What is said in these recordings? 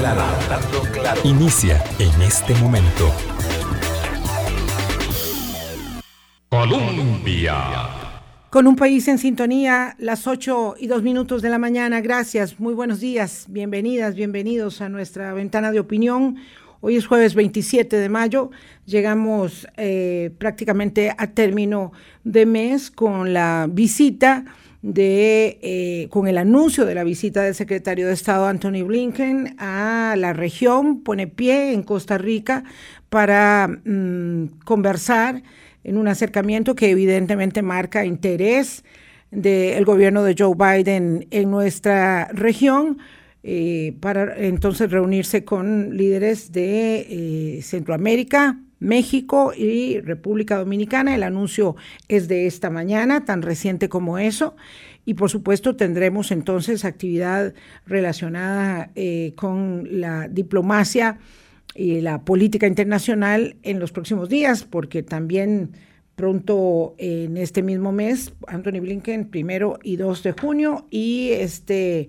claro, hablando claro. Inicia en este momento. Colombia. Con un país en sintonía, las 8 y 2 minutos de la mañana. Gracias, muy buenos días, bienvenidas, bienvenidos a nuestra ventana de opinión. Hoy es jueves 27 de mayo, llegamos eh, prácticamente a término de mes con la visita de, eh, con el anuncio de la visita del secretario de Estado Anthony Blinken a la región, pone pie en Costa Rica para mm, conversar en un acercamiento que evidentemente marca interés del gobierno de Joe Biden en nuestra región. Eh, para entonces reunirse con líderes de eh, Centroamérica, México y República Dominicana. El anuncio es de esta mañana, tan reciente como eso. Y por supuesto tendremos entonces actividad relacionada eh, con la diplomacia y la política internacional en los próximos días, porque también pronto en este mismo mes, Anthony Blinken, primero y 2 de junio, y este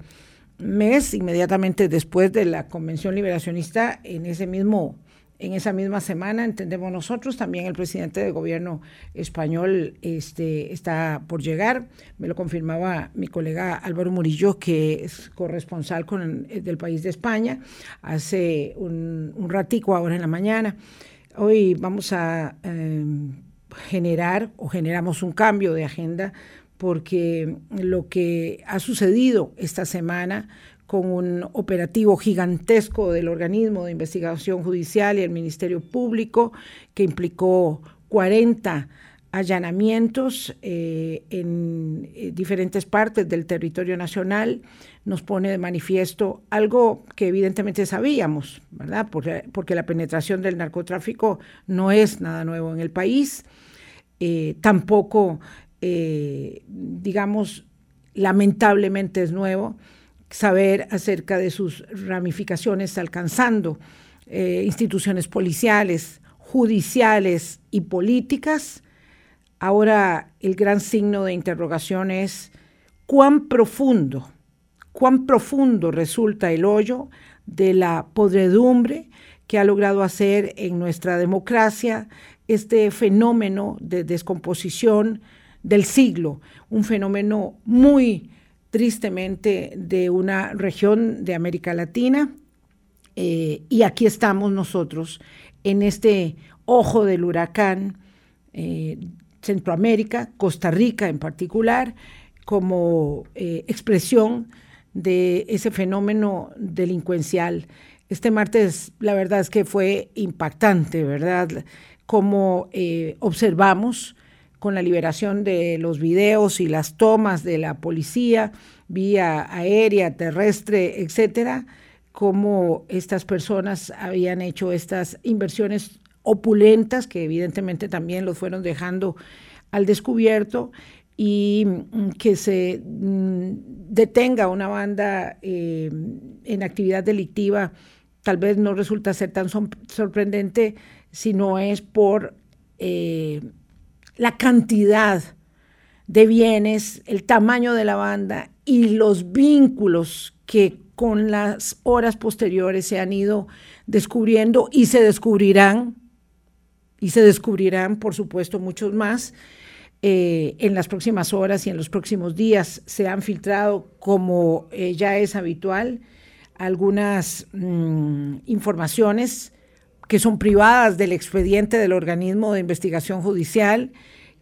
mes, inmediatamente después de la Convención Liberacionista, en ese mismo en esa misma semana, entendemos nosotros, también el presidente del gobierno español este, está por llegar. Me lo confirmaba mi colega Álvaro Murillo, que es corresponsal con, del país de España, hace un, un, ratico ahora en la mañana. Hoy vamos a eh, generar o generamos un cambio de agenda porque lo que ha sucedido esta semana con un operativo gigantesco del organismo de investigación judicial y el Ministerio Público, que implicó 40 allanamientos eh, en eh, diferentes partes del territorio nacional, nos pone de manifiesto algo que evidentemente sabíamos, ¿verdad? Porque, la penetración del narcotráfico no es nada nuevo en el país, eh, tampoco, digamos, lamentablemente es nuevo saber acerca de sus ramificaciones alcanzando eh, instituciones policiales, judiciales y políticas. Ahora el gran signo de interrogación es cuán profundo, cuán profundo resulta el hoyo de la podredumbre que ha logrado hacer en nuestra democracia este fenómeno de descomposición del siglo, un fenómeno muy tristemente de una región de América Latina. Eh, y aquí estamos nosotros en este ojo del huracán, eh, Centroamérica, Costa Rica en particular, como eh, expresión de ese fenómeno delincuencial. Este martes, la verdad es que fue impactante, ¿verdad? Como observamos con la liberación de los videos y las tomas de la policía, vía aérea, terrestre, etcétera, cómo estas personas habían hecho estas inversiones opulentas que evidentemente también los fueron dejando al descubierto y mm, que se mm, detenga una banda eh, en actividad delictiva tal vez no resulta ser tan sorprendente si no es por eh, la cantidad de bienes, el tamaño de la banda y los vínculos que con las horas posteriores se han ido descubriendo y se descubrirán, y se descubrirán, por supuesto, muchos más. Eh, en las próximas horas y en los próximos días se han filtrado, como eh, ya es habitual, algunas mm, informaciones que son privadas del expediente del organismo de investigación judicial,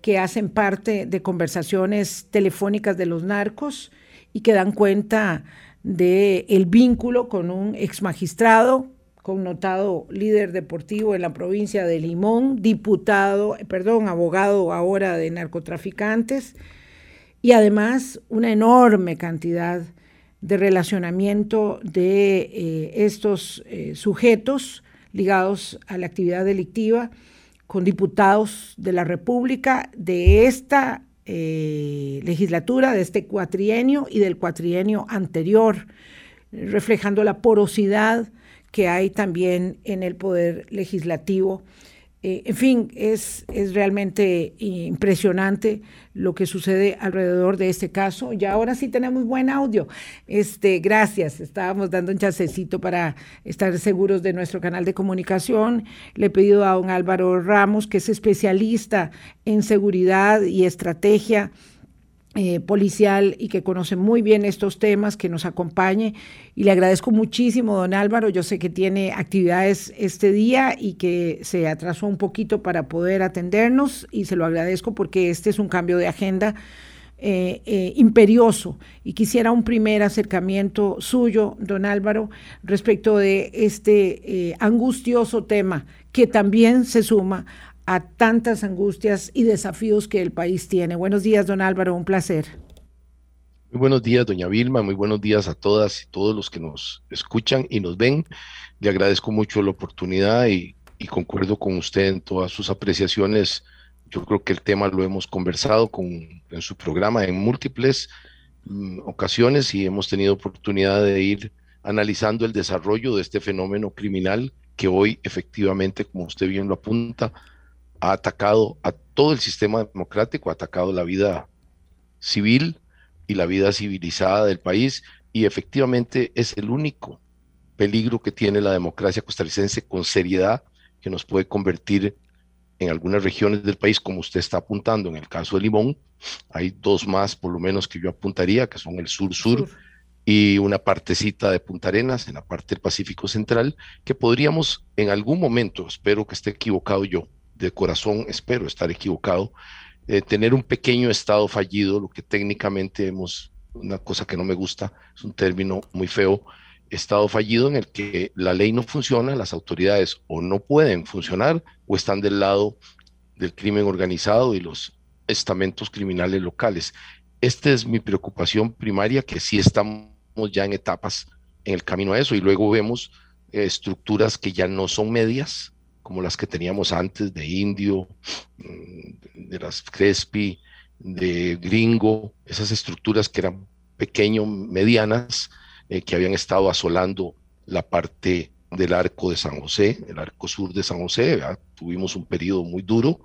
que hacen parte de conversaciones telefónicas de los narcos y que dan cuenta del el vínculo con un ex magistrado, connotado líder deportivo en la provincia de Limón, diputado, perdón, abogado ahora de narcotraficantes, y además una enorme cantidad de relacionamiento de eh, estos eh, sujetos ligados a la actividad delictiva con diputados de la República de esta eh, legislatura, de este cuatrienio y del cuatrienio anterior, reflejando la porosidad que hay también en el poder legislativo Eh, en fin, es, es realmente impresionante lo que sucede alrededor de este caso. Y ahora sí tenemos buen audio. Este, gracias. Estábamos dando un chasecito para estar seguros de nuestro canal de comunicación. Le he pedido a don Álvaro Ramos, que es especialista en seguridad y estrategia eh, policial y que conoce muy bien estos temas, que nos acompañe. Y le agradezco muchísimo, don Álvaro. Yo sé que tiene actividades este día y que se atrasó un poquito para poder atendernos y se lo agradezco porque este es un cambio de agenda. Eh, eh, imperioso y quisiera un primer acercamiento suyo, don Álvaro, respecto de este angustioso tema que también se suma a tantas angustias y desafíos que el país tiene. Buenos días, don Álvaro, un placer. Muy buenos días, doña Vilma, muy buenos días a todas y todos los que nos escuchan y nos ven. Le agradezco mucho la oportunidad y, concuerdo con usted en todas sus apreciaciones. Yo creo que el tema lo hemos conversado con, en su programa en múltiples mm, ocasiones y hemos tenido oportunidad de ir analizando el desarrollo de este fenómeno criminal que hoy efectivamente, como usted bien lo apunta, ha atacado a todo el sistema democrático, ha atacado la vida civil y la vida civilizada del país y efectivamente es el único peligro que tiene la democracia costarricense con seriedad que nos puede convertir en algunas regiones del país, como usted está apuntando. En el caso de Limón, hay dos más por lo menos que yo apuntaría, que son el sur-sur y una partecita de Punta Arenas en la parte del Pacífico Central, que podríamos en algún momento, espero que esté equivocado yo, de corazón, espero estar equivocado, eh, tener un pequeño estado fallido, lo que técnicamente hemos, una cosa que no me gusta, es un término muy feo, estado fallido en el que la ley no funciona, las autoridades o no pueden funcionar o están del lado del crimen organizado y los estamentos criminales locales. Esta es mi preocupación primaria, que sí estamos ya en etapas en el camino a eso y luego vemos eh, estructuras que ya no son medias, como las que teníamos antes de Indio, mm, de las Crespi, de Gringo, esas estructuras que eran pequeño, medianas, eh, que habían estado asolando la parte del arco de San José, el arco sur de San José. Tuvimos un periodo muy duro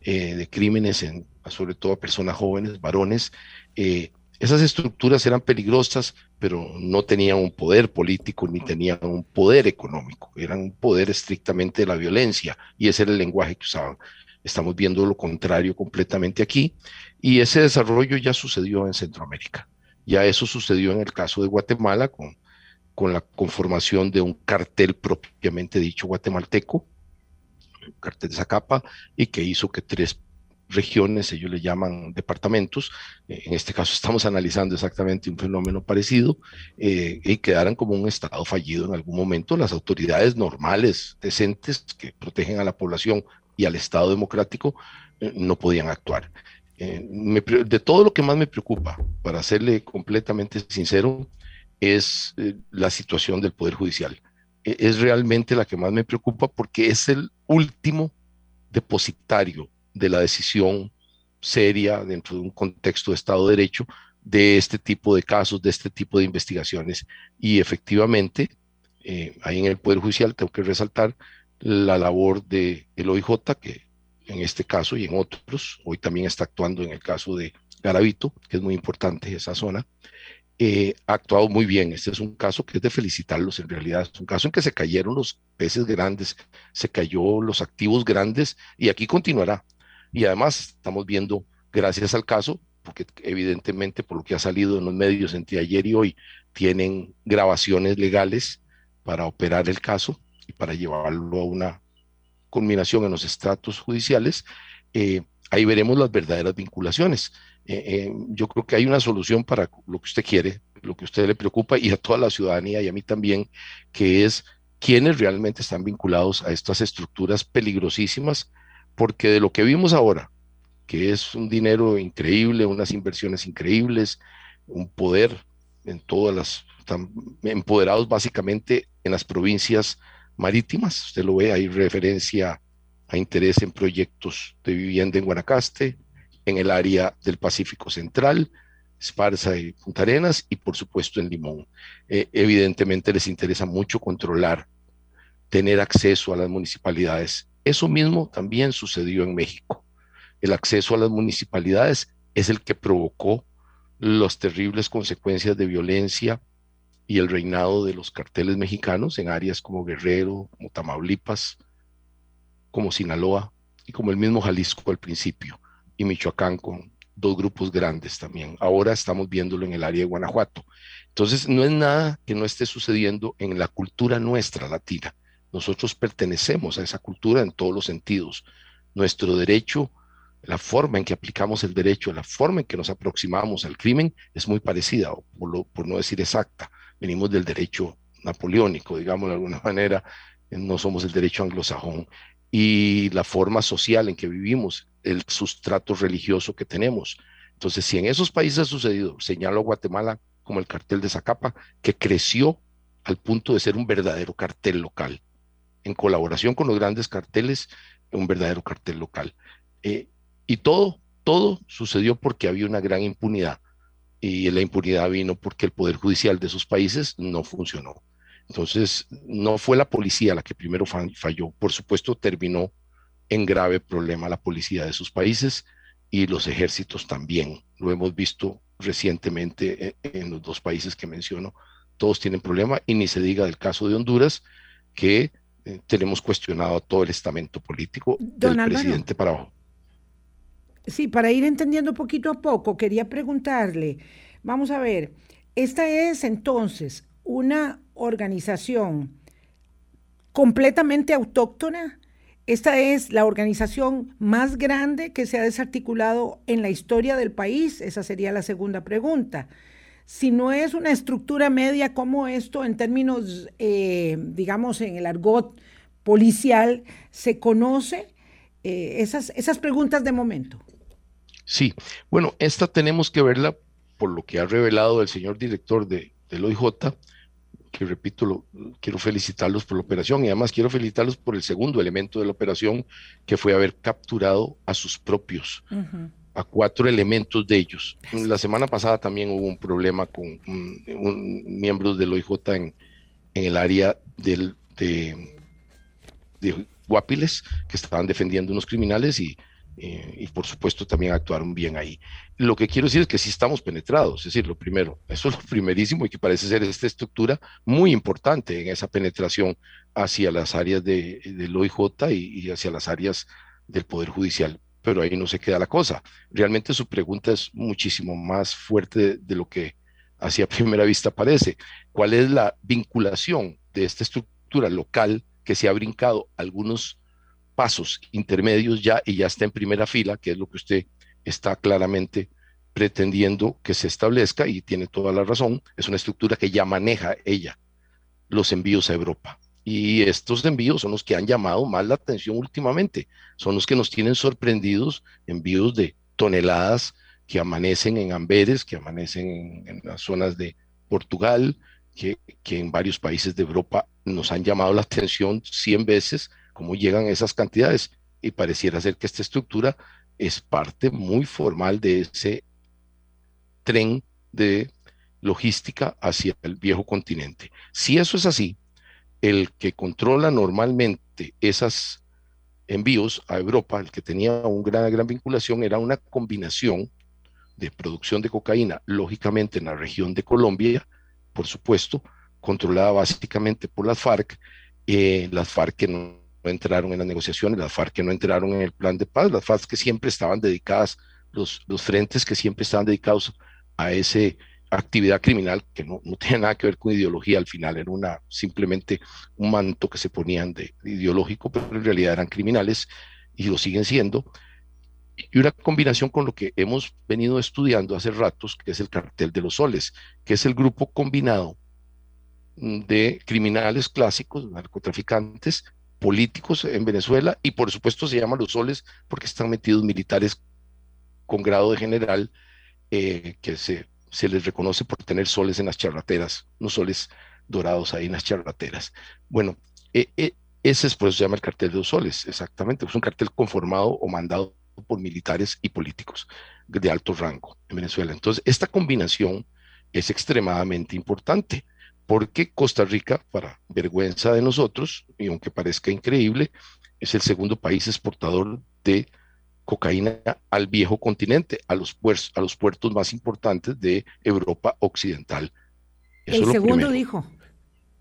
eh, de crímenes, en, sobre todo a personas jóvenes, varones. Eh, esas estructuras eran peligrosas, pero no tenían un poder político ni tenían un poder económico, eran un poder estrictamente de la violencia y ese era el lenguaje que usaban. Estamos viendo lo contrario completamente aquí y ese desarrollo ya sucedió en Centroamérica. Ya eso sucedió en el caso de Guatemala con, con la conformación de un cartel propiamente dicho guatemalteco, un cartel de Zacapa, y que hizo que tres regiones, ellos le llaman departamentos, eh, en este caso estamos analizando exactamente un fenómeno parecido, eh, y quedaran como un Estado fallido en algún momento. Las autoridades normales, decentes, que protegen a la población y al Estado democrático, eh, no podían actuar. de todo lo que más me preocupa, para serle completamente sincero, es la situación del Poder Judicial. E, es realmente la que más me preocupa porque es el último depositario de la decisión seria dentro de un contexto de Estado de Derecho de este tipo de casos, de este tipo de investigaciones. Y efectivamente, eh, ahí en el Poder Judicial tengo que resaltar la labor del el OIJ, que en este caso y en otros, hoy también está actuando en el caso de Garavito, que es muy importante esa zona, eh, ha actuado muy bien. Este es un caso que es de felicitarlos en realidad. Es un caso en que se cayeron los peces grandes, se cayó los activos grandes y aquí continuará. Y además estamos viendo, gracias al caso, porque evidentemente por lo que ha salido en los medios entre ayer y hoy, tienen grabaciones legales para operar el caso y para llevarlo a una culminación en los estratos judiciales, eh, ahí veremos las verdaderas vinculaciones. Eh, eh, yo creo que hay una solución para lo que usted quiere, lo que a usted le preocupa y a toda la ciudadanía y a mí también, que es quienes realmente están vinculados a estas estructuras peligrosísimas porque de lo que vimos ahora, que es un dinero increíble, unas inversiones increíbles, un poder en todas las, están empoderados básicamente en las provincias marítimas, usted lo ve, hay referencia a interés en proyectos de vivienda en Guanacaste, en el área del Pacífico Central, Esparza y Punta Arenas, y por supuesto en Limón. Eh, evidentemente les interesa mucho controlar, tener acceso a las municipalidades Eso mismo también sucedió en México. El acceso a las municipalidades es el que provocó las terribles consecuencias de violencia y el reinado de los carteles mexicanos en áreas como Guerrero, como Tamaulipas, como Sinaloa y como el mismo Jalisco al principio, y Michoacán con dos grupos grandes también. Ahora estamos viéndolo en el área de Guanajuato. Entonces, no es nada que no esté sucediendo en la cultura nuestra latina. Nosotros pertenecemos a esa cultura en todos los sentidos. Nuestro derecho, la forma en que aplicamos el derecho, la forma en que nos aproximamos al crimen es muy parecida, por, por no decir exacta. Venimos del derecho napoleónico, digamos de alguna manera, no somos el derecho anglosajón. Y la forma social en que vivimos, el sustrato religioso que tenemos. Entonces, si en esos países ha sucedido, señalo a Guatemala como el cartel de Zacapa, que creció al punto de ser un verdadero cartel local, en colaboración con los grandes carteles, un verdadero cartel local. Eh, y todo, todo sucedió porque había una gran impunidad. Y la impunidad vino porque el Poder Judicial de esos países no funcionó. Entonces, no fue la policía la que primero falló. Por supuesto, terminó en grave problema la policía de sus países y los ejércitos también. Lo hemos visto recientemente eh, en los dos países que menciono. Todos tienen problema y ni se diga del caso de Honduras, que eh, tenemos cuestionado todo el estamento político del presidente para abajo. Sí, para ir entendiendo poquito a poco, quería preguntarle, vamos a ver, esta es entonces una organización completamente autóctona esta es la organización más grande que se ha desarticulado en la historia del país. Esa sería la segunda pregunta. Si no es una estructura media como esto, en términos, eh, digamos, en el argot policial, se conoce eh, esas, esas preguntas de momento. Sí, bueno, esta tenemos que verla por lo que ha revelado el señor director de, del OIJ, que repito, lo, quiero felicitarlos por la operación y además quiero felicitarlos por el segundo elemento de la operación, que fue haber capturado a sus propios, a cuatro elementos de ellos. La semana pasada también hubo un problema con un, miembros del OIJ en, en el área del, de, de Guapiles, que estaban defendiendo unos criminales y eh, y por supuesto también actuaron bien ahí. Lo que quiero decir es que sí estamos penetrados, es decir, lo primero, eso es lo primerísimo y que parece ser esta estructura muy importante en esa penetración hacia las áreas de, del OIJ y, y hacia las áreas del Poder Judicial. Pero ahí no se queda la cosa. Realmente su pregunta es muchísimo más fuerte de, lo que hacia primera vista parece. ¿Cuál es la vinculación de esta estructura local que se ha brincado algunos pasos intermedios ya y ya está en primera fila, que es lo que usted está claramente pretendiendo que se establezca y tiene toda la razón, es una estructura que ya maneja ella los envíos a Europa. Y estos envíos son los que han llamado más la atención últimamente, son los que nos tienen sorprendidos, envíos de toneladas que amanecen en Amberes, que amanecen en, las zonas de Portugal, que, que, en varios países de Europa nos han llamado la atención 100 veces cómo llegan esas cantidades. Y pareciera ser que esta estructura es parte muy formal de ese tren de logística hacia el viejo continente. Si eso es así, el que controla normalmente esos envíos a Europa, el que tenía una gran, vinculación, era una combinación de producción de cocaína, lógicamente en la región de Colombia, por supuesto, controlada básicamente por las FARC, eh, las FARC que no no entraron en las negociaciones, las FARC que no entraron en el plan de paz, las FARC que siempre estaban dedicadas, los, los frentes que siempre estaban dedicados a esa actividad criminal que no, no tiene nada que ver con ideología al final, era una, simplemente un manto que se ponían de, ideológico, pero en realidad eran criminales y lo siguen siendo. Y una combinación con lo que hemos venido estudiando hace ratos, que es el cartel de los soles, que es el grupo combinado de criminales clásicos, narcotraficantes, políticos en Venezuela y por supuesto se llaman los soles porque están metidos militares con grado de general eh, que se, se les reconoce por tener soles en las charlateras, unos soles dorados ahí en las charlateras. Bueno, eh, eh, ese es por se llama el cartel de los soles, exactamente, es un cartel conformado o mandado por militares y políticos de alto rango en Venezuela. Entonces, esta combinación es extremadamente importante porque Costa Rica, para vergüenza de nosotros, y aunque parezca increíble, es el segundo país exportador de cocaína al viejo continente, a los, puertos, a los puertos más importantes de Europa Occidental. el segundo dijo.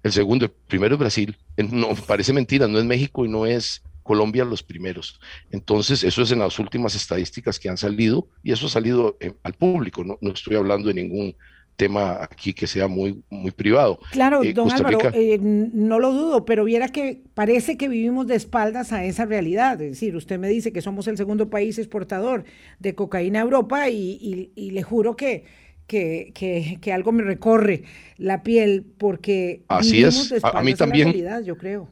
El segundo, el primero es Brasil. No, parece mentira, no es México y no es Colombia los primeros. Entonces, eso es en las últimas estadísticas que han salido y eso ha salido eh, al público. No, no estoy hablando de ningún tema aquí que sea muy, muy privado. Claro, eh, don Álvaro, eh, no lo dudo, pero viera que parece que vivimos de espaldas a esa realidad. Es decir, usted me dice que somos el segundo país exportador de cocaína a Europa y, le juro que, que, que, algo me recorre la piel porque Así es. a, mí también. A la realidad, yo creo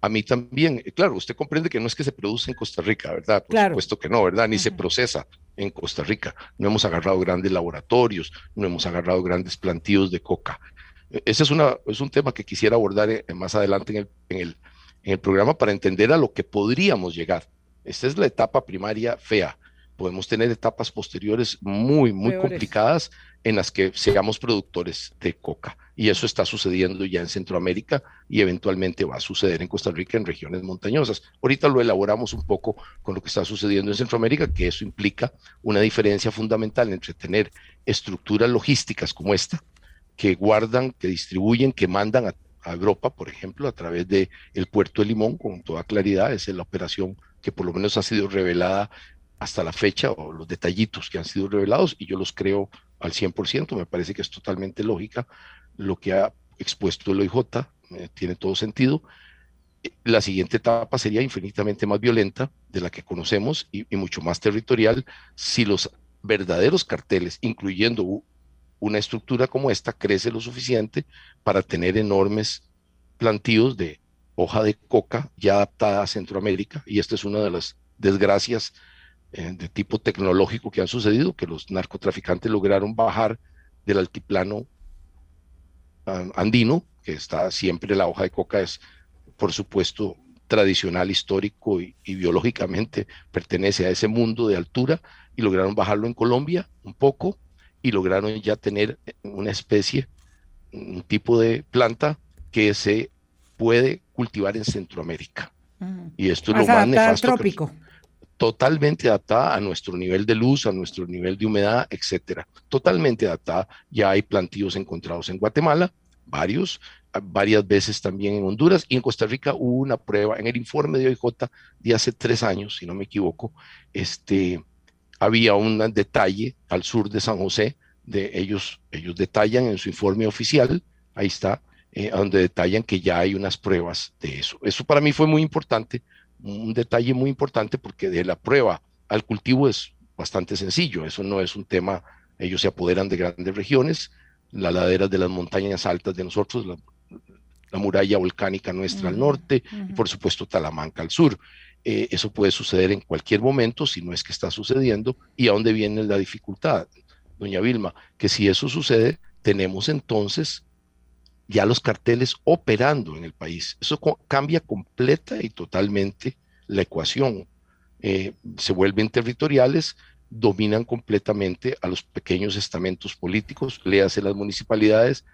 a mí también. Claro, usted comprende que no es que se produce en Costa Rica, ¿verdad? Por supuesto que no, ¿verdad? Ni se procesa en Costa Rica. No hemos agarrado grandes laboratorios, no hemos agarrado grandes plantíos de coca. E, ese es, una, es un tema que quisiera abordar eh, más adelante en el, en, el, en el programa para entender a lo que podríamos llegar. Esta es la etapa primaria fea. Podemos tener etapas posteriores muy, muy complicadas en las que seamos productores de coca. Y eso está sucediendo ya en Centroamérica y eventualmente va a suceder en Costa Rica en regiones montañosas. Ahorita lo elaboramos un poco con lo que está sucediendo en Centroamérica, que eso implica una diferencia fundamental entre tener estructuras logísticas como esta, que guardan, que distribuyen, que mandan a, Europa, por ejemplo, a través del el puerto de Limón, con toda claridad, esa es la operación que por lo menos ha sido revelada hasta la fecha o los detallitos que han sido revelados y yo los creo al 100%, me parece que es totalmente lógica lo que ha expuesto el OIJ, eh, tiene todo sentido. La siguiente etapa sería infinitamente más violenta de la que conocemos y, mucho más territorial si los verdaderos carteles, incluyendo una estructura como esta, crece lo suficiente para tener enormes plantíos de hoja de coca ya adaptada a Centroamérica. Y esta es una de las desgracias eh, de tipo tecnológico que han sucedido, que los narcotraficantes lograron bajar del altiplano ah, andino, que está siempre la hoja de coca es, por supuesto, tradicional, histórico y, biológicamente pertenece a ese mundo de altura, y lograron bajarlo en Colombia un poco, y lograron ya tener una especie, un tipo de planta que se puede cultivar en Centroamérica. Y esto es lo más nefasto. Trópico totalmente adaptada a nuestro nivel de luz, a nuestro nivel de humedad, etcétera. Totalmente adaptada. Ya hay plantíos encontrados en Guatemala, varios, varias veces también en Honduras y en Costa Rica hubo una prueba en el informe de OIJ de hace tres años, si no me equivoco, este, había un detalle al sur de San José, de ellos, ellos detallan en su informe oficial, ahí está, eh, donde detallan que ya hay unas pruebas de eso. Eso para mí fue muy importante un detalle muy importante porque de la prueba al cultivo es bastante sencillo, eso no es un tema, ellos se apoderan de grandes regiones, las laderas de las montañas altas de nosotros, la, muralla volcánica nuestra al norte y por supuesto Talamanca al sur. Eh, eso puede suceder en cualquier momento si no es que está sucediendo y a dónde viene la dificultad, doña Vilma, que si eso sucede, tenemos entonces ya los carteles operando en el país. Eso cambia completa y totalmente la ecuación. Eh, se vuelven territoriales, dominan completamente a los pequeños estamentos políticos, le hace las municipalidades,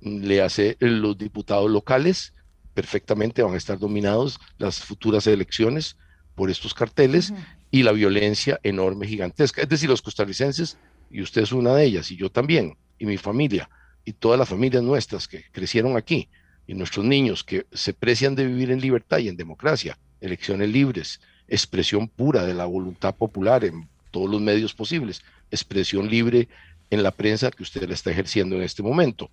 le hace los diputados locales, perfectamente van a estar dominados las futuras elecciones por estos carteles y la violencia enorme, gigantesca. Es decir, los costarricenses, y usted es una de ellas, y yo también, y mi familia, y todas las familias nuestras que crecieron aquí, y nuestros niños que se precian de vivir en libertad y en democracia, elecciones libres, expresión pura de la voluntad popular en todos los medios posibles, expresión libre en la prensa que usted la está ejerciendo en este momento.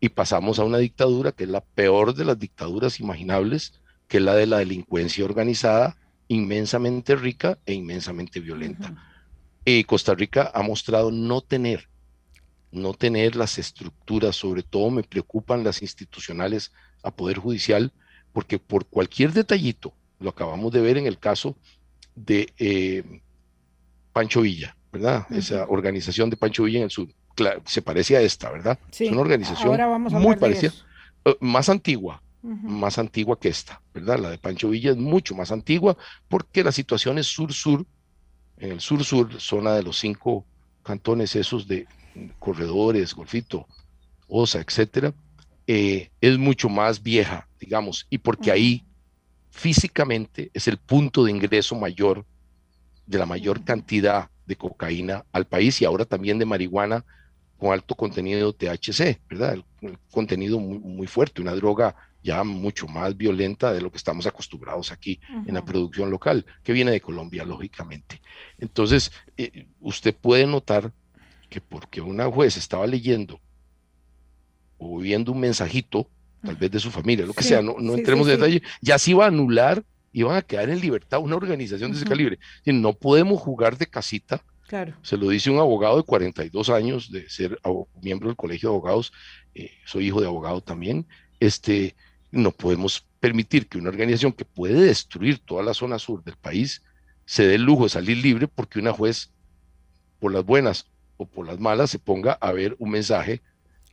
Y pasamos a una dictadura que es la peor de las dictaduras imaginables, que es la de la delincuencia organizada, inmensamente rica e inmensamente violenta. Y Costa Rica ha mostrado no tener no tener las estructuras, sobre todo me preocupan las institucionales a Poder Judicial, porque por cualquier detallito, lo acabamos de ver en el caso de eh, Pancho Villa, ¿verdad? Esa organización de Pancho Villa en el sur, se parece a esta, ¿verdad? Sí. Es una organización muy parecida, eh, más antigua, más antigua que esta, ¿verdad? La de Pancho Villa es mucho más antigua porque la situación es sur-sur, en el sur-sur, zona de los cinco cantones esos de corredores, golfito, osa, etcétera, eh, es mucho más vieja, digamos, y porque ahí físicamente es el punto de ingreso mayor de la mayor cantidad de cocaína al país y ahora también de marihuana con alto contenido de THC, ¿verdad? El, contenido muy, fuerte, una droga ya mucho más violenta de lo que estamos acostumbrados aquí en la producción local, que viene de Colombia, lógicamente. Entonces, eh, usted puede notar que porque una juez estaba leyendo o viendo un mensajito, tal vez de su familia, lo que sea, no, entremos en detalle, ya se iba a anular, iban a quedar en libertad una organización de ese calibre. Y no podemos jugar de casita Claro. Se lo dice un abogado de 42 años de ser miembro del Colegio de Abogados, eh, soy hijo de abogado también, este, no podemos permitir que una organización que puede destruir toda la zona sur del país se dé el lujo de salir libre porque una juez, por las buenas o por las malas, se ponga a ver un mensaje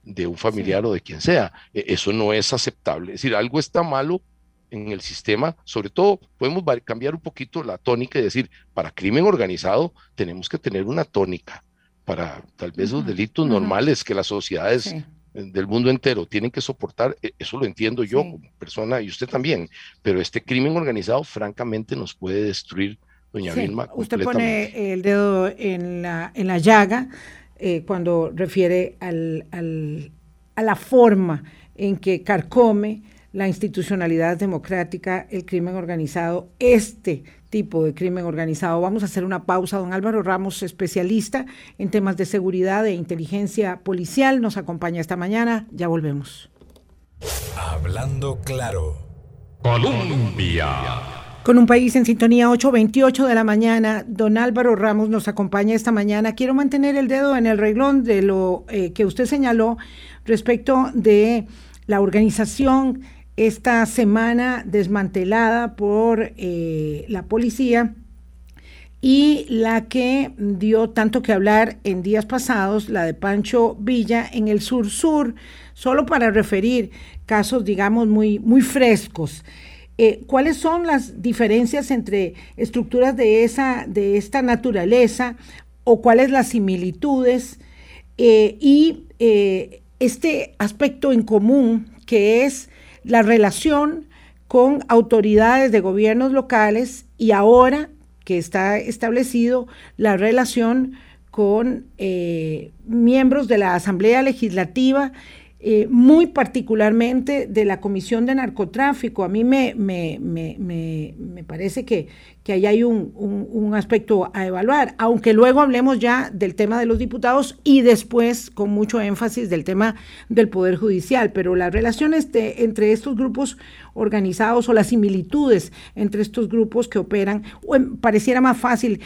de un familiar o de quien sea. E, eso no es aceptable. Es decir, algo está malo en el sistema, sobre todo podemos cambiar un poquito la tónica y decir, para crimen organizado tenemos que tener una tónica, para tal vez los delitos normales que las sociedades del mundo entero tienen que soportar, e, eso lo entiendo yo como persona y usted también, pero este crimen organizado francamente nos puede destruir, doña Vilma. Usted pone el dedo en la, en la llaga eh, cuando refiere al, al, a la forma en que carcome la institucionalidad democrática, el crimen organizado, este tipo de crimen organizado. Vamos a hacer una pausa. Don Álvaro Ramos, especialista en temas de seguridad e inteligencia policial, nos acompaña esta mañana. Ya volvemos. Hablando claro. Colombia. Con un país en sintonía 8.28 de la mañana, don Álvaro Ramos nos acompaña esta mañana. Quiero mantener el dedo en el reglón de lo eh, que usted señaló respecto de la organización esta semana desmantelada por eh, la policía y la que dio tanto que hablar en días pasados, la de Pancho Villa en el sur-sur, solo para referir casos, digamos, muy, muy frescos. Eh, ¿Cuáles son las diferencias entre estructuras de, esa, de esta naturaleza o cuáles las similitudes eh, y este aspecto en común que es la relación con autoridades de gobiernos locales y ahora que está establecido la relación con eh, miembros de la Asamblea Legislativa eh, muy particularmente de la Comisión de Narcotráfico. A mí me, me, me, me parece que, que ahí hay un, un, aspecto a evaluar, aunque luego hablemos ya del tema de los diputados y después con mucho énfasis del tema del Poder Judicial, pero las relaciones de, entre estos grupos organizados o las similitudes entre estos grupos que operan, pareciera más fácil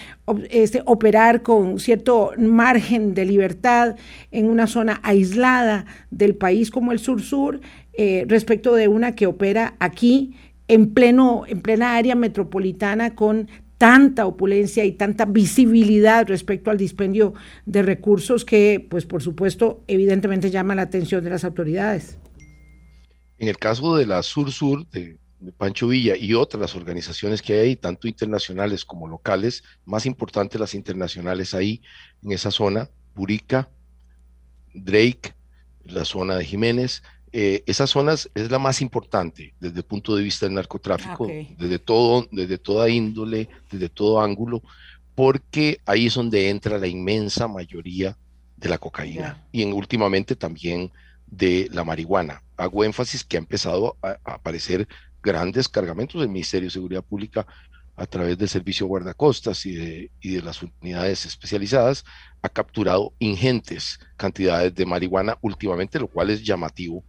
este, operar con cierto margen de libertad en una zona aislada del país como el sur-sur, eh, respecto de una que opera aquí en, pleno, en plena área metropolitana con tanta opulencia y tanta visibilidad respecto al dispendio de recursos que, pues por supuesto, evidentemente llama la atención de las autoridades. En el caso de la Sur-Sur, de, Pancho Villa y otras organizaciones que hay, tanto internacionales como locales, más importantes las internacionales ahí en esa zona, Burica, Drake, la zona de Jiménez, eh, esas zonas es la más importante desde el punto de vista del narcotráfico, desde, todo, desde toda índole, desde todo ángulo, porque ahí es donde entra la inmensa mayoría de la cocaína y en, últimamente también de la marihuana. Hago énfasis que ha empezado a, aparecer grandes cargamentos del Ministerio de Seguridad Pública a través del Servicio Guardacostas y de, y de las unidades especializadas, ha capturado ingentes cantidades de marihuana últimamente, lo cual es llamativo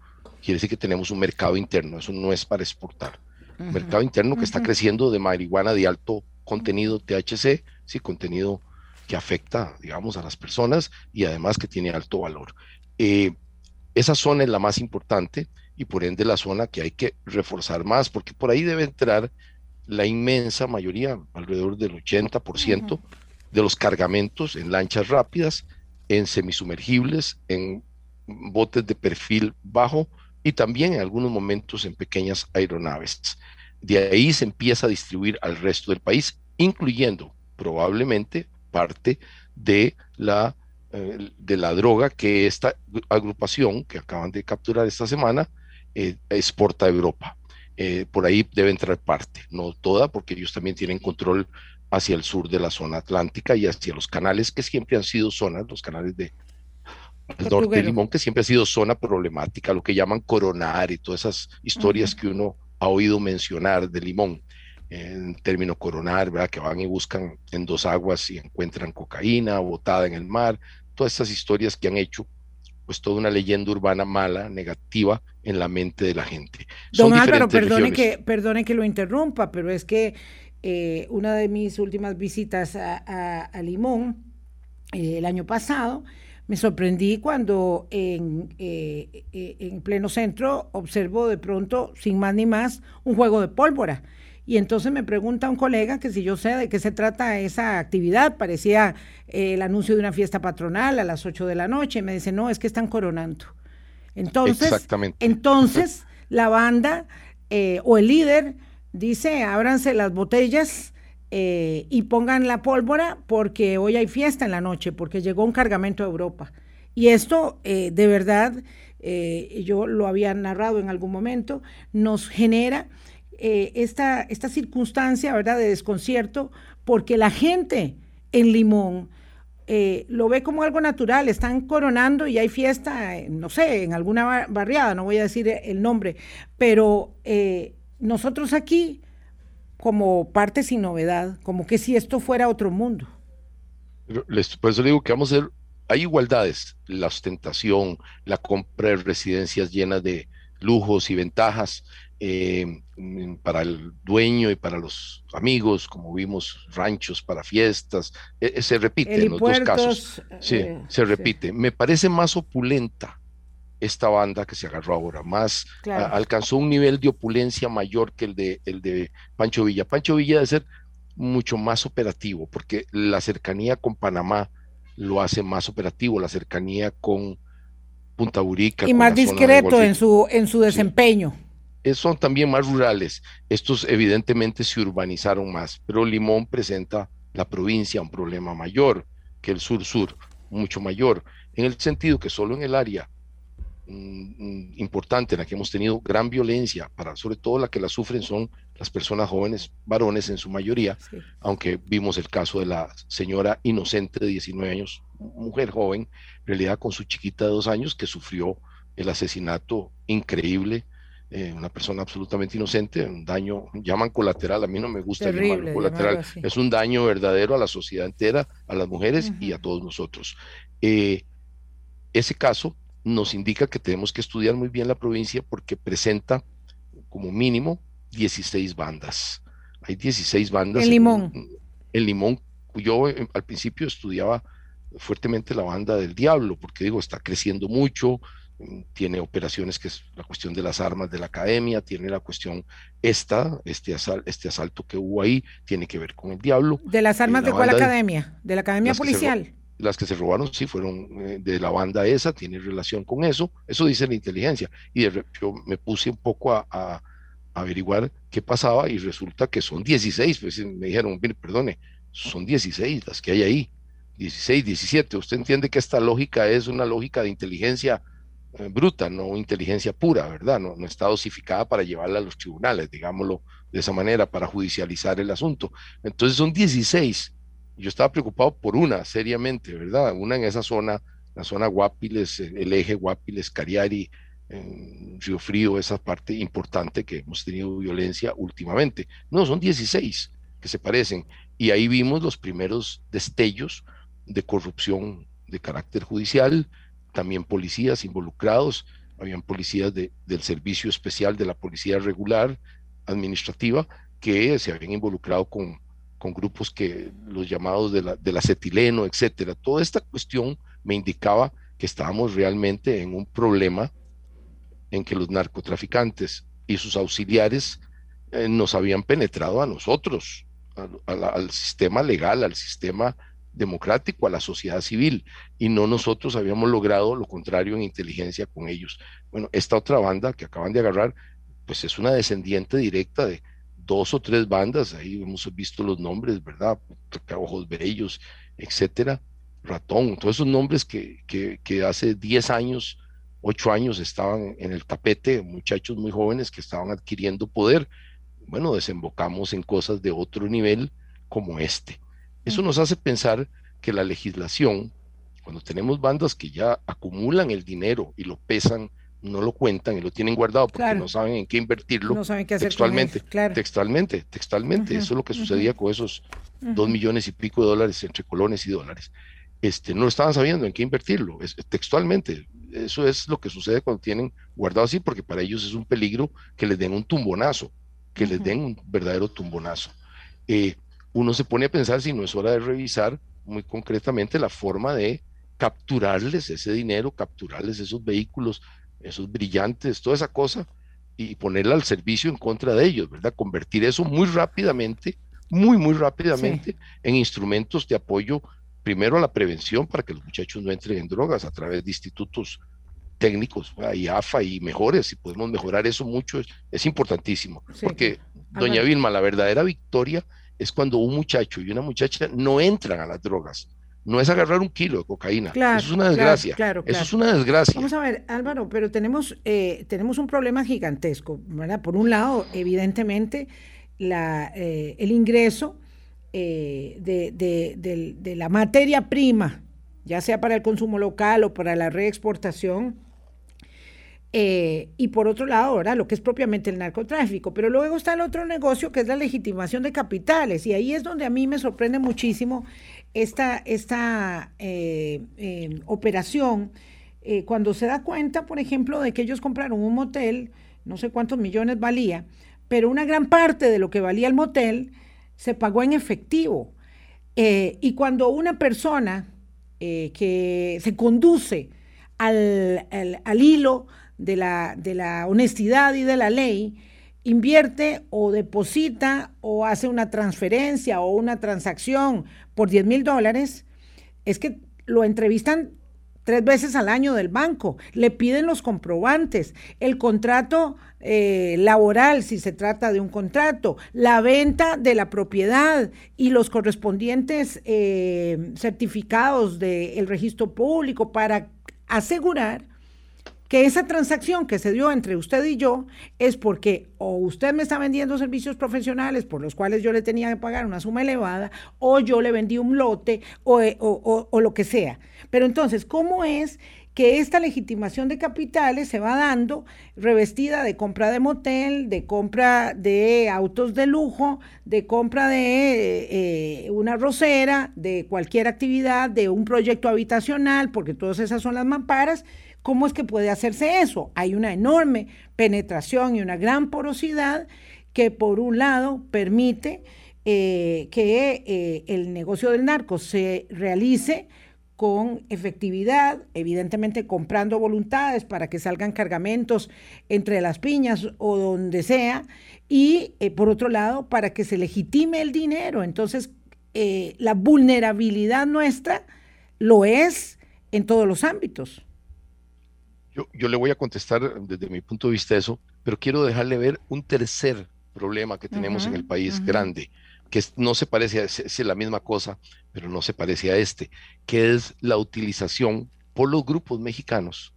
quiere decir que tenemos un mercado interno, eso no es para exportar. Un mercado interno que está creciendo de marihuana de alto contenido THC, sí, contenido que afecta, digamos, a las personas y además que tiene alto valor. Eh, esa zona es la más importante y por ende la zona que hay que reforzar más, porque por ahí debe entrar la inmensa mayoría, alrededor del 80% de los cargamentos en lanchas rápidas, en semisumergibles, en botes de perfil bajo y también en algunos momentos en pequeñas aeronaves. De ahí se empieza a distribuir al resto del país, incluyendo probablemente parte de la, eh, de la droga que esta agrupación que acaban de capturar esta semana eh, exporta a Europa. eh, por ahí debe entrar parte, no toda, porque ellos también tienen control hacia el sur de la zona atlántica y hacia los canales que siempre han sido zonas, los canales de el norte de Limón, que siempre ha sido zona problemática, lo que llaman coronar y todas esas historias que uno ha oído mencionar de Limón, en término coronar, ¿verdad? que van y buscan en dos aguas y encuentran cocaína botada en el mar, todas esas historias que han hecho pues toda una leyenda urbana mala, negativa en la mente de la gente. Don Álvaro, perdone que, perdone que lo interrumpa, pero es que eh, una de mis últimas visitas a, Limón eh, el año pasado, me sorprendí cuando en, eh, en pleno centro observo de pronto, sin más ni más, un juego de pólvora. Y entonces me pregunta un colega que si yo sé de qué se trata esa actividad, parecía eh, el anuncio de una fiesta patronal a las 8 de la noche, y me dice, no, es que están coronando. Entonces, entonces la banda eh, o el líder dice, ábranse las botellas eh, y pongan la pólvora porque hoy hay fiesta en la noche, porque llegó un cargamento a Europa. Y esto, de verdad, yo lo había narrado en algún momento, nos genera eh, esta, esta circunstancia, ¿verdad?, de desconcierto, porque la gente en Limón eh, lo ve como algo natural, están coronando y hay fiesta, eh, no sé, en alguna barriada, no voy a decir el nombre, pero nosotros aquí, como parte sin novedad, como que si esto fuera otro mundo. por eso digo que vamos a ser, hay igualdades, la ostentación, la compra de residencias llenas de lujos y ventajas, eh, para el dueño y para los amigos, como vimos, ranchos para fiestas, e, e, se repite en los dos casos. Sí, eh, se repite. Me parece más opulenta esta banda que se agarró ahora, más alcanzó un nivel de opulencia mayor que el de, el de Pancho Villa. Pancho Villa debe ser mucho más operativo, porque la cercanía con Panamá lo hace más operativo, la cercanía con Punta Burica. Y más discreto en su, en su desempeño. Eh, son también más rurales. Estos evidentemente se urbanizaron más, pero Limón presenta la provincia un problema mayor que el sur-sur, mucho mayor, en el sentido que solo en el área mm, importante en la que hemos tenido gran violencia, para sobre todo la que la sufren son las personas jóvenes, varones en su mayoría, aunque vimos el caso de la señora inocente de 19 años, mujer joven, en realidad con su chiquita de dos años, que sufrió el asesinato increíble eh, una persona absolutamente inocente, un daño, llaman colateral, a mí no me gusta llamarlo colateral, es un daño verdadero a la sociedad entera, a las mujeres y a todos nosotros. Eh, ese caso nos indica que tenemos que estudiar muy bien la provincia porque presenta como mínimo 16 bandas. Hay 16 bandas. En Limón. En, Limón, yo eh, al principio estudiaba fuertemente la banda del diablo, porque digo, está creciendo mucho, tiene operaciones que es la cuestión de las armas de la academia, tiene la cuestión esta, este, este asalto que hubo ahí, tiene que ver con el diablo. ¿De las armas de cuál academia? ¿De la academia policial? Las que se robaron sí fueron eh, de la banda esa, tiene relación con eso, eso dice la inteligencia. Y yo me puse un poco a, averiguar qué pasaba y resulta que son 16, pues me dijeron, perdone, son 16 las que hay ahí, 16, 17. Usted entiende que esta lógica es una lógica de inteligencia eh, bruta, no inteligencia pura, ¿verdad? No, no está dosificada para llevarla a los tribunales, digámoslo de esa manera, para judicializar el asunto. Entonces son 16. Yo estaba preocupado por una, seriamente, ¿verdad? Una en esa zona, la zona Guapiles, el eje Guapiles, Cariari, en Río Frío, esa parte importante que hemos tenido violencia últimamente. No, son 16 que se parecen. Y ahí vimos los primeros destellos de corrupción de carácter judicial, también policías involucrados, habían policías del servicio especial de la policía regular administrativa que se habían involucrado con, con grupos que los llamados de la, del acetileno, etcétera. Toda esta cuestión me indicaba que estábamos realmente en un problema en que los narcotraficantes y sus auxiliares eh, nos habían penetrado a nosotros, al sistema legal, al sistema democrático, a la sociedad civil, y no nosotros habíamos logrado lo contrario en inteligencia con ellos. Bueno, esta otra banda que acaban de agarrar, pues es una descendiente directa de dos o tres bandas, ahí hemos visto los nombres, ¿verdad? Ojos Bellos, etcétera, Ratón, todos esos nombres que, que, hace 10 años ocho años estaban en el tapete, muchachos muy jóvenes que estaban adquiriendo poder. Bueno, desembocamos en cosas de otro nivel como este. Eso nos hace pensar que la legislación, cuando tenemos bandas que ya acumulan el dinero y lo pesan, no lo cuentan y lo tienen guardado porque no saben en qué invertirlo. No saben qué hacer textualmente, textualmente, textualmente. eso es lo que sucedía con esos dos millones y pico de dólares entre colones y dólares. Este, no estaban sabiendo en qué invertirlo, es, textualmente. Eso es lo que sucede cuando tienen guardado así, porque para ellos es un peligro que les den un tumbonazo, que les den un verdadero tumbonazo. Eh, uno se pone a pensar si no es hora de revisar muy concretamente la forma de capturarles ese dinero, capturarles esos vehículos, esos brillantes, toda esa cosa, y ponerla al servicio en contra de ellos, ¿verdad? Convertir eso muy rápidamente, muy, muy rápidamente en instrumentos de apoyo, primero a la prevención para que los muchachos no entren en drogas a través de institutos técnicos, y AFA y mejores, si podemos mejorar eso mucho, es, importantísimo, porque, doña Vilma, la verdadera victoria es cuando un muchacho y una muchacha no entran a las drogas. No es agarrar un kilo de cocaína. Eso es una desgracia. Claro, Eso es una desgracia. Vamos a ver, Álvaro, pero tenemos, eh, tenemos un problema gigantesco. ¿verdad? Por un lado, evidentemente, la, eh, el ingreso eh, de, de, de la materia prima, ya sea para el consumo local o para la reexportación, eh, y por otro lado, ahora lo que es propiamente el narcotráfico. Pero luego está el otro negocio que es la legitimación de capitales. Y ahí es donde a mí me sorprende muchísimo esta, esta eh, em, operación. Eh, cuando se da cuenta, por ejemplo, de que ellos compraron un motel, no sé cuántos millones valía, pero una gran parte de lo que valía el motel se pagó en efectivo. y cuando una persona que se conduce al, al hilo de la, de la honestidad y de la ley, invierte o deposita o hace una transferencia o una transacción por 10 mil dólares, es que lo entrevistan tres veces al año del banco, le piden los comprobantes, el contrato eh, laboral, si se trata de un contrato, la venta de la propiedad y los correspondientes eh, certificados del registro público para asegurar que esa transacción que se dio entre usted y yo es porque o usted me está vendiendo servicios profesionales por los cuales yo le tenía que pagar una suma elevada, o yo le vendí un lote, o, eh, o, lo que sea. Pero entonces, ¿cómo es que esta legitimación de capitales se va dando revestida de compra de motel, de compra de autos de lujo, de compra de eh, una rosera, de cualquier actividad, de un proyecto habitacional, porque todas esas son las mamparas, ¿Cómo es que puede hacerse eso? Hay una enorme penetración y una gran porosidad que por un lado permite eh, que eh, el negocio del narco se realice con efectividad, evidentemente comprando voluntades para que salgan cargamentos entre las piñas o donde sea, y eh, por otro lado, para que se legitime el dinero. Entonces, la vulnerabilidad nuestra lo es en todos los ámbitos. Yo, le voy a contestar desde mi punto de vista eso, pero quiero dejarle ver un tercer problema que tenemos en el país grande, que no se parece a es, la misma cosa, pero no se parece a este, que es la utilización por los grupos mexicanos.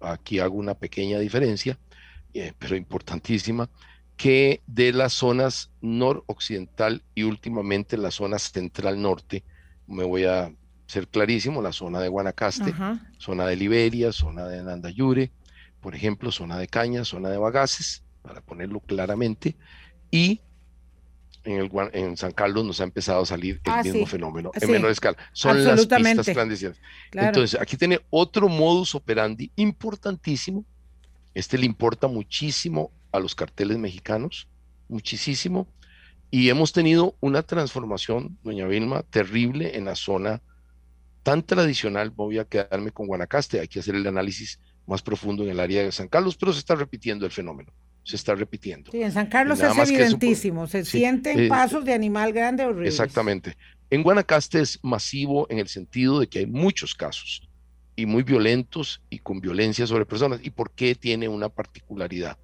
Aquí hago una pequeña diferencia, eh, pero importantísima, que de las zonas noroccidental y últimamente las zonas central norte, me voy a ser clarísimo, la zona de Guanacaste, zona de Liberia, zona de Nandayure, por ejemplo, zona de Caña, zona de Bagaces, para ponerlo claramente, y en, el, en San Carlos nos ha empezado a salir el ah, mismo fenómeno en menor escala. Son las pistas clandestinas. Entonces, aquí tiene otro modus operandi importantísimo. Este le importa muchísimo a los carteles mexicanos, muchísimo. Y hemos tenido una transformación, doña Vilma, terrible en la zona tan tradicional, voy a quedarme con Guanacaste, hay que hacer el análisis más profundo en el área de San Carlos, pero se está repitiendo el fenómeno, se está repitiendo. Sí, en San Carlos es evidentísimo, se sienten eh, pasos de animal grande horribles. Exactamente. En Guanacaste es masivo en el sentido de que hay muchos casos y muy violentos y con violencia sobre personas. ¿Y por qué tiene una particularidad?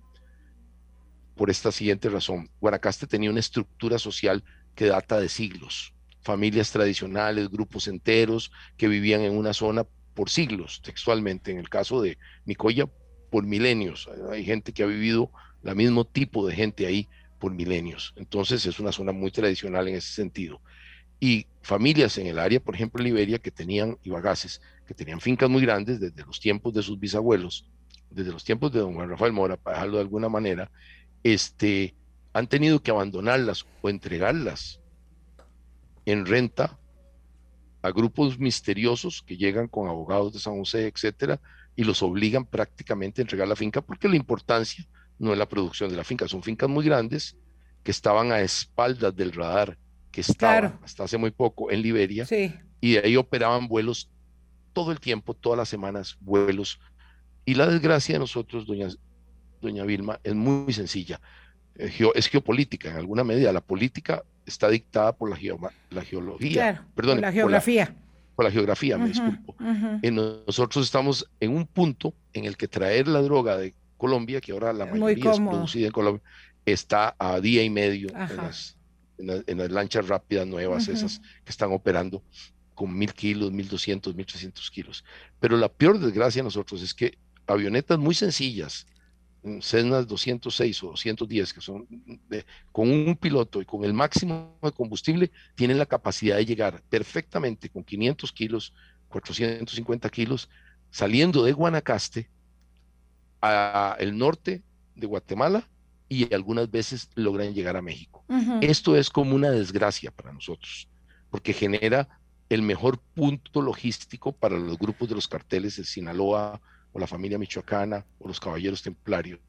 Por esta siguiente razón. Guanacaste tenía una estructura social que data de siglos familias tradicionales, grupos enteros que vivían en una zona por siglos, textualmente. En el caso de Nicoya, por milenios. Hay gente que ha vivido el mismo tipo de gente ahí por milenios. Entonces es una zona muy tradicional en ese sentido. Y familias en el área, por ejemplo, en Liberia, que tenían ibagaces, que tenían fincas muy grandes desde los tiempos de sus bisabuelos, desde los tiempos de don Juan Rafael Mora, para dejarlo de alguna manera, este, han tenido que abandonarlas o entregarlas en renta a grupos misteriosos que llegan con abogados de San José, etcétera, y los obligan prácticamente a entregar la finca porque la importancia no es la producción de la finca, son fincas muy grandes que estaban a espaldas del radar que estaba hasta hace muy poco en Liberia y de ahí operaban vuelos todo el tiempo, todas las semanas, vuelos. Y la desgracia de nosotros, doña, doña Vilma, es muy sencilla. Eh, es geopolítica en alguna medida. La política está dictada por la, la geología. perdón, la geografía. Por la, geografía, me disculpo. nosotros estamos en un punto en el que traer la droga de Colombia, que ahora la mayoría es producida en Colombia, está a día y medio en las, lanchas rápidas nuevas, esas que están operando con mil kilos, mil doscientos, mil trescientos kilos. Pero la peor desgracia a nosotros es que avionetas muy sencillas, Cessna 206 o 210, que son con un piloto y con el máximo de combustible, tienen la capacidad de llegar perfectamente con 500 kilos, 450 kilos, saliendo de Guanacaste a el norte de Guatemala y algunas veces logran llegar a México. Esto es como una desgracia para nosotros, porque genera el mejor punto logístico para los grupos de los carteles de Sinaloa, o la familia michoacana o los caballeros templarios.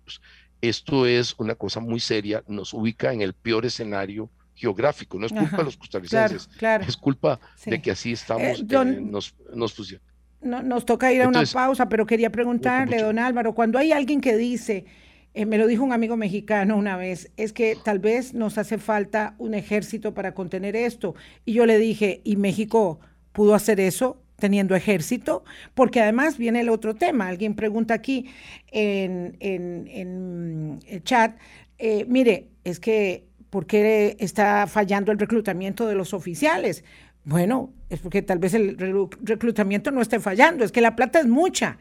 Esto es una cosa muy seria, nos ubica en el peor escenario geográfico, no es culpa de los costarricenses, es culpa de que así estamos, eh, eh, nos, nos pusieron. No, nos toca ir a una pausa, pero quería preguntarle, don Álvaro, cuando hay alguien que dice, eh, me lo dijo un amigo mexicano una vez, es que tal vez nos hace falta un ejército para contener esto. Y yo le dije, ¿y México pudo hacer eso? Teniendo ejército, porque además viene el otro tema. Alguien pregunta aquí en, el chat, eh, mire, es que, ¿por qué está fallando el reclutamiento de los oficiales? Bueno, es porque tal vez el reclutamiento no esté fallando, es que la plata es mucha.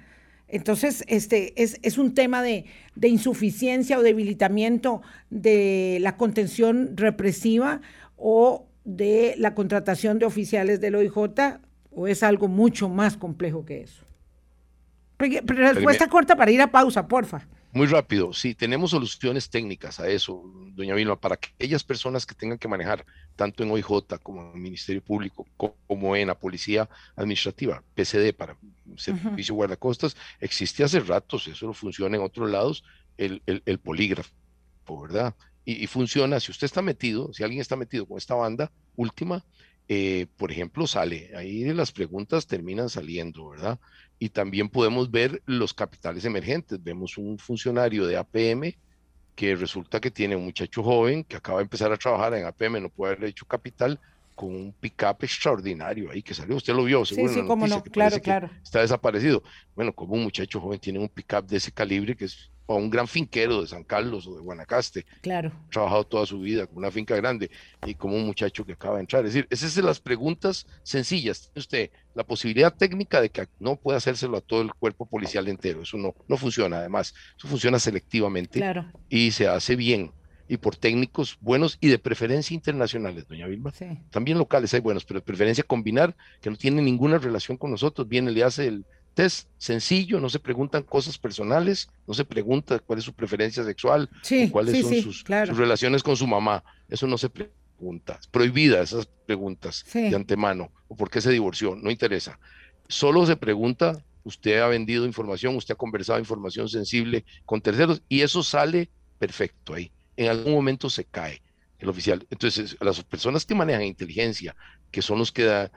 Entonces, este es, es un tema de, de, insuficiencia o debilitamiento de la contención represiva o de la contratación de oficiales del OIJ ¿O es algo mucho más complejo que eso? Respuesta corta para ir a pausa, porfa. Muy rápido, sí, tenemos soluciones técnicas a eso, doña Vilma, para aquellas personas que tengan que manejar tanto en OIJ como en el Ministerio Público, como en la Policía Administrativa, PCD para Servicio Guardacostas, existe hace ratos, eso no funciona en otros lados, el, el, polígrafo, ¿verdad? Y, y, funciona, si usted está metido, si alguien está metido con esta banda última, eh, por ejemplo, sale, ahí las preguntas terminan saliendo, ¿verdad? Y también podemos ver los capitales emergentes. Vemos un funcionario de APM que resulta que tiene un muchacho joven que acaba de empezar a trabajar en APM, no puede haber hecho capital, con un pick-up extraordinario ahí que salió. Usted lo vio, seguro. Sí, sí, cómo no, claro, claro. Está desaparecido. Bueno, como un muchacho joven tiene un pick-up de ese calibre que es o un gran finquero de San Carlos o de Guanacaste. Claro. Trabajado toda su vida con una finca grande y como un muchacho que acaba de entrar. Es decir, esas son las preguntas sencillas. Tiene usted la posibilidad técnica de que no pueda hacérselo a todo el cuerpo policial entero. Eso no, no funciona, además. Eso funciona selectivamente y se hace bien y por técnicos buenos y de preferencia internacionales, doña Vilma. Sí. También locales hay buenos, pero de preferencia combinar, que no tiene ninguna relación con nosotros. Viene, le hace el, test sencillo, no se preguntan cosas personales, no se pregunta cuál es su preferencia sexual, cuáles son sus, relaciones con su mamá, eso no se pregunta, es prohibida esas preguntas de antemano, o por qué se divorció, no interesa. Solo se pregunta, usted ha vendido información, usted ha conversado información sensible con terceros y eso sale perfecto ahí. En algún momento se cae el oficial. Entonces, las personas que manejan inteligencia, que son los que da,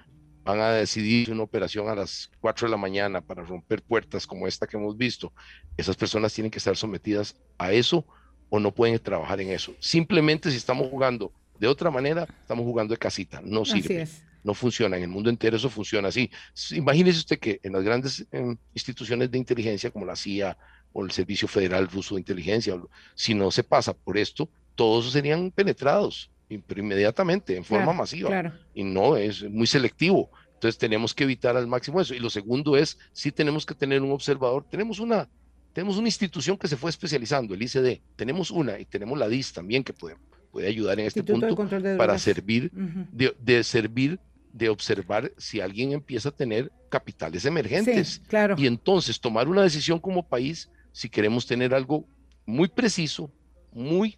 van a decidir una operación a las 4 de la mañana para romper puertas como esta que hemos visto, esas personas tienen que estar sometidas a eso o no pueden trabajar en eso. Simplemente si estamos jugando de otra manera, estamos jugando de casita, no sirve. No funciona, en el mundo entero eso funciona así. Imagínese usted que en las grandes em, instituciones de inteligencia como la CIA o el Servicio Federal Ruso de Inteligencia, si no se pasa por esto, todos serían penetrados inmediatamente, en forma masiva. Y no, es muy selectivo. Entonces tenemos que evitar al máximo eso. Y lo segundo es, sí tenemos que tener un observador. Tenemos una, tenemos una institución que se fue especializando, el ICD. Tenemos una y tenemos la DIS también que puede, puede ayudar en este punto para servir, de, de, servir, de observar si alguien empieza a tener capitales emergentes. claro. Y entonces tomar una decisión como país si queremos tener algo muy preciso, muy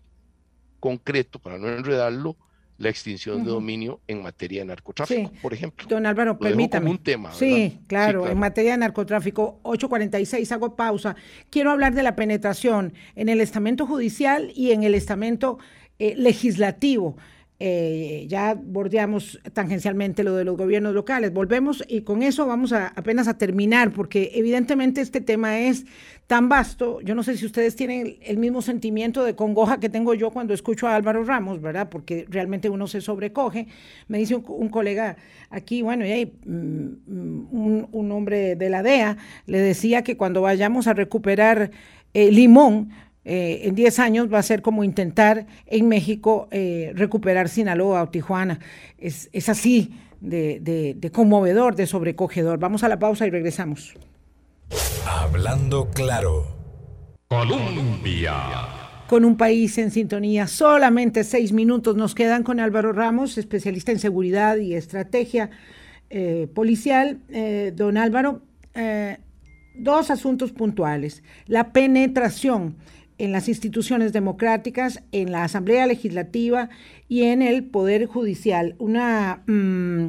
concreto, para no enredarlo, la extinción de dominio en materia de narcotráfico, por ejemplo. Don Álvaro, permítame. un tema, sí, claro, en materia de narcotráfico, 846, hago pausa. Quiero hablar de la penetración en el estamento judicial y en el estamento eh, legislativo. Eh, ya bordeamos tangencialmente lo de los gobiernos locales. Volvemos y con eso vamos a, apenas a terminar, porque evidentemente este tema es tan vasto. Yo no sé si ustedes tienen el mismo sentimiento de congoja que tengo yo cuando escucho a Álvaro Ramos, ¿verdad? Porque realmente uno se sobrecoge. Me dice un, colega aquí, bueno, y mm, un, un, hombre de la DEA le decía que cuando vayamos a recuperar eh, Limón, eh, en 10 años va a ser como intentar en México eh, recuperar Sinaloa o Tijuana. Es, es así de, de, conmovedor, de sobrecogedor. Vamos a la pausa y regresamos. Hablando claro. Colombia. Con un país en sintonía, solamente seis minutos nos quedan con Álvaro Ramos, especialista en seguridad y estrategia eh, policial. don Álvaro, dos asuntos puntuales. La penetración en las instituciones democráticas, en la Asamblea Legislativa y en el Poder Judicial. Una mm,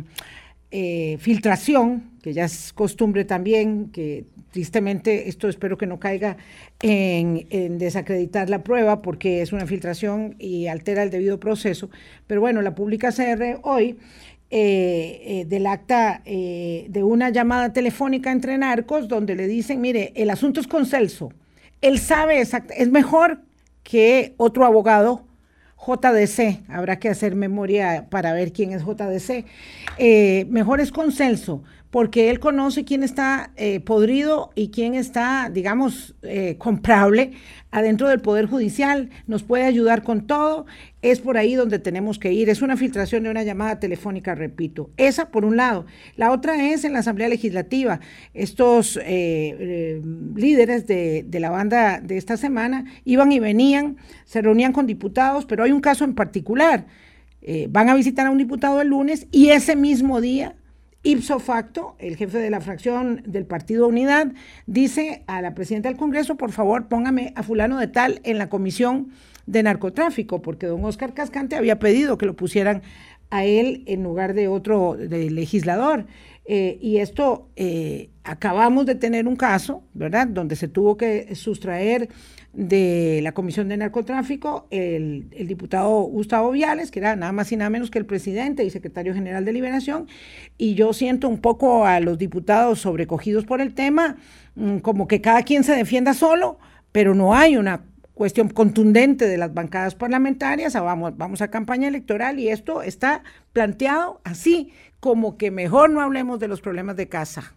eh, filtración, que ya es costumbre también, que tristemente esto espero que no caiga en, desacreditar la prueba porque es una filtración y altera el debido proceso. Pero bueno, la pública CR hoy eh, eh, del acta de una llamada telefónica entre narcos donde le dicen, mire, el asunto es con Celso él sabe exactamente, es mejor que otro abogado, JDC, habrá que hacer memoria para ver quién es JDC, eh, mejor es consenso, porque él conoce quién está eh, podrido y quién está, digamos, eh, comprable adentro del Poder Judicial, nos puede ayudar con todo, es por ahí donde tenemos que ir. Es una filtración de una llamada telefónica, repito. Esa por un lado. La otra es en la Asamblea Legislativa. Estos eh, líderes de, de la banda de esta semana iban y venían, se reunían con diputados, pero hay un caso en particular. van a visitar a un diputado el lunes y ese mismo día Ipso facto, el jefe de la fracción del Partido Unidad dice a la presidenta del Congreso, por favor, póngame a fulano de tal en la comisión de narcotráfico, porque don Oscar Cascante había pedido que lo pusieran a él en lugar de otro legislador. Eh, y esto, eh, acabamos de tener un caso, ¿verdad?, donde se tuvo que sustraer de la Comisión de Narcotráfico el, diputado Gustavo Viales, que era nada más y nada menos que el presidente y secretario general de Liberación, y yo siento un poco a los diputados sobrecogidos por el tema, mm, como que cada quien se defienda solo, pero no hay una cuestión contundente de las bancadas parlamentarias, ah, vamos, vamos a campaña electoral y esto está planteado así, como que mejor no hablemos de los problemas de casa.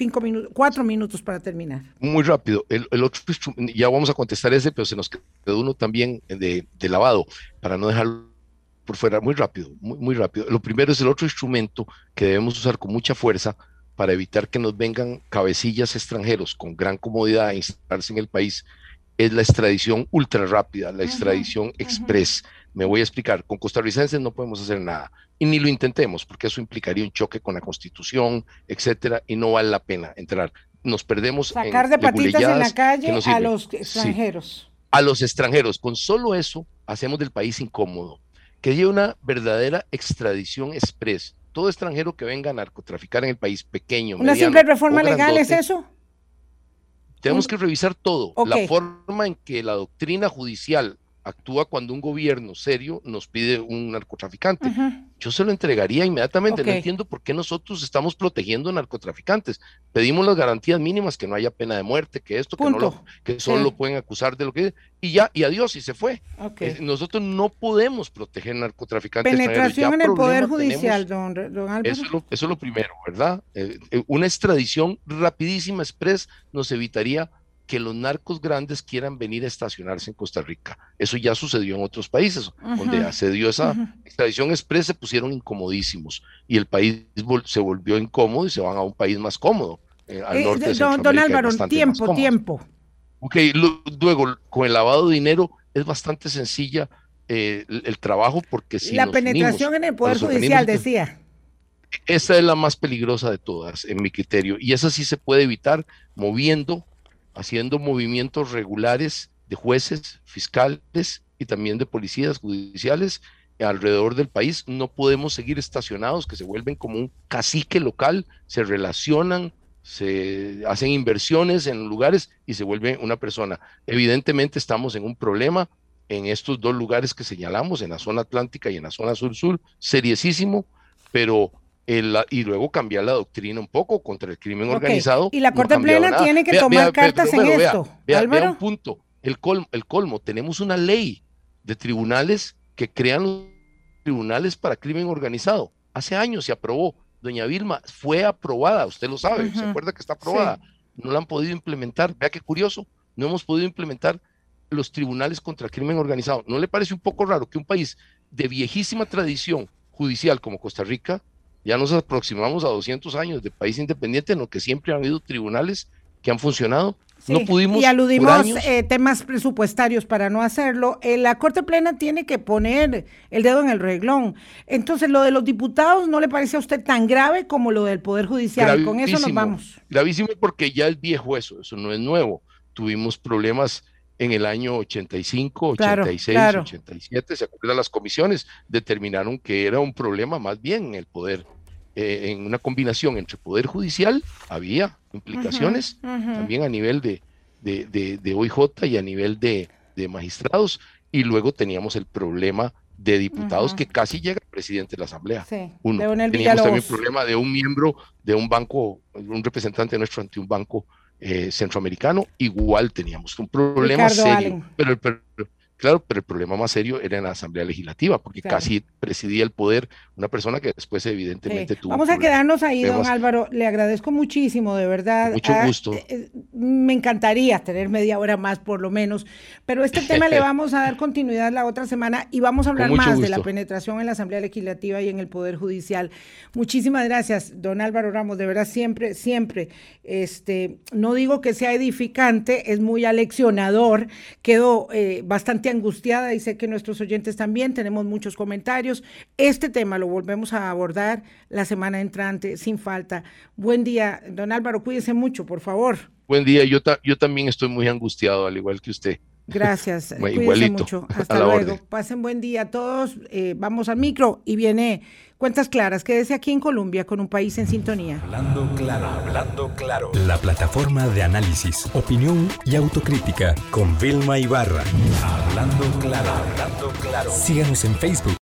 Cinco minutos, cuatro minutos para terminar. Muy rápido. El, otro ya vamos a contestar ese, pero se nos quedó uno también de, de lavado, para no dejarlo por fuera. Muy rápido, muy, muy rápido. Lo primero es el otro instrumento que debemos usar con mucha fuerza para evitar que nos vengan cabecillas extranjeros con gran comodidad a instalarse en el país es la extradición ultra rápida, la extradición express. Me voy a explicar, con costarricenses no podemos hacer nada y ni lo intentemos porque eso implicaría un choque con la constitución, etcétera, y no vale la pena entrar. Nos perdemos sacar de patitas en la calle a los extranjeros. a los extranjeros, con solo eso hacemos del país incómodo. Que haya una verdadera extradición express. Todo extranjero que venga a narcotraficar en el país pequeño, una simple reforma legal es eso. Tenemos que revisar todo. La forma en que la doctrina judicial actúa cuando un gobierno serio nos pide un narcotraficante. Yo se lo entregaría inmediatamente. No entiendo por qué nosotros estamos protegiendo narcotraficantes. Pedimos las garantías mínimas, que no haya pena de muerte, que esto, que, no lo, que solo lo pueden acusar de lo que y ya, y adiós, y se fue. Eh, nosotros no podemos proteger narcotraficantes. Penetración en el Poder Judicial, don, Eso es, lo, primero, ¿verdad? Eh, eh, una extradición rapidísima, express, nos evitaría que los narcos grandes quieran venir a estacionarse en Costa Rica. Eso ya sucedió en otros países, donde se dio esa extradición expresa, se pusieron incomodísimos y el país se volvió incómodo y se van a un país más cómodo. Eh, al eh, norte de don, don Álvaro, tiempo, tiempo. Ok, luego con el lavado de dinero es bastante sencilla eh, el, trabajo porque si La penetración en el Poder Judicial, decía. Esa es la más peligrosa de todas, en mi criterio, y esa sí se puede evitar moviendo haciendo movimientos regulares de jueces, fiscales y también de policías judiciales alrededor del país. No podemos seguir estacionados, que se vuelven como un cacique local, se relacionan, se hacen inversiones en lugares y se vuelve una persona. Evidentemente estamos en un problema en estos dos lugares que señalamos, en la zona atlántica y en la zona sur-sur, seriosísimo, pero y luego cambiar la doctrina un poco contra el crimen organizado. Y la Corte Plena tiene que tomar cartas en esto. Vea, un punto, el colmo, el colmo, tenemos una ley de tribunales que crean los tribunales para crimen organizado. Hace años se aprobó. Doña Vilma fue aprobada, usted lo sabe, se acuerda que está aprobada. No la han podido implementar. Vea qué curioso, no hemos podido implementar los tribunales contra el crimen organizado. ¿No le parece un poco raro que un país de viejísima tradición judicial como Costa Rica ya nos aproximamos a 200 años de país independiente en lo que siempre han habido tribunales que han funcionado. no pudimos. Y aludimos eh, temas presupuestarios para no hacerlo. Eh, la Corte Plena tiene que poner el dedo en el reglón. Entonces, lo de los diputados no le parece a usted tan grave como lo del Poder Judicial. Con eso nos vamos. Gravísimo porque ya es viejo eso, eso no es nuevo. Tuvimos problemas en el año 85, 86, 87, se acuerdan las comisiones, determinaron que era un problema más bien en el poder, eh, en una combinación entre poder judicial, había implicaciones también a nivel de, de, de, OIJ y a nivel de, magistrados, y luego teníamos el problema de diputados que casi llega el presidente de la Asamblea. Uno, teníamos también el problema de un miembro de un banco, un representante nuestro ante un banco eh, centroamericano, igual teníamos un problema serio. Pero, pero, claro, pero el problema más serio era en la Asamblea Legislativa, porque casi presidía el poder una persona que después evidentemente tuvo. Vamos a quedarnos ahí, don Álvaro. Le agradezco muchísimo, de verdad. Mucho ah, gusto. Eh, eh, me encantaría tener media hora más, por lo menos, pero este tema le vamos a dar continuidad la otra semana y vamos a hablar más de la penetración en la Asamblea Legislativa y en el Poder Judicial. Muchísimas gracias, don Álvaro Ramos. De verdad, siempre, siempre, este, no digo que sea edificante, es muy aleccionador. Quedo eh, bastante angustiada y sé que nuestros oyentes también tenemos muchos comentarios. Este tema lo volvemos a abordar la semana entrante sin falta. Buen día, don Álvaro, cuídese mucho, por favor. Buen día, yo, yo también estoy muy angustiado, al igual que usted. Gracias, cuídese mucho. Hasta luego. Pasen buen día a todos. Eh, vamos al micro y viene Cuentas Claras. Quédese aquí en Colombia con un país en sintonía. Hablando claro, hablando claro. La plataforma de análisis, opinión y autocrítica con Vilma Ibarra. Hablando claro, hablando claro. Síganos en Facebook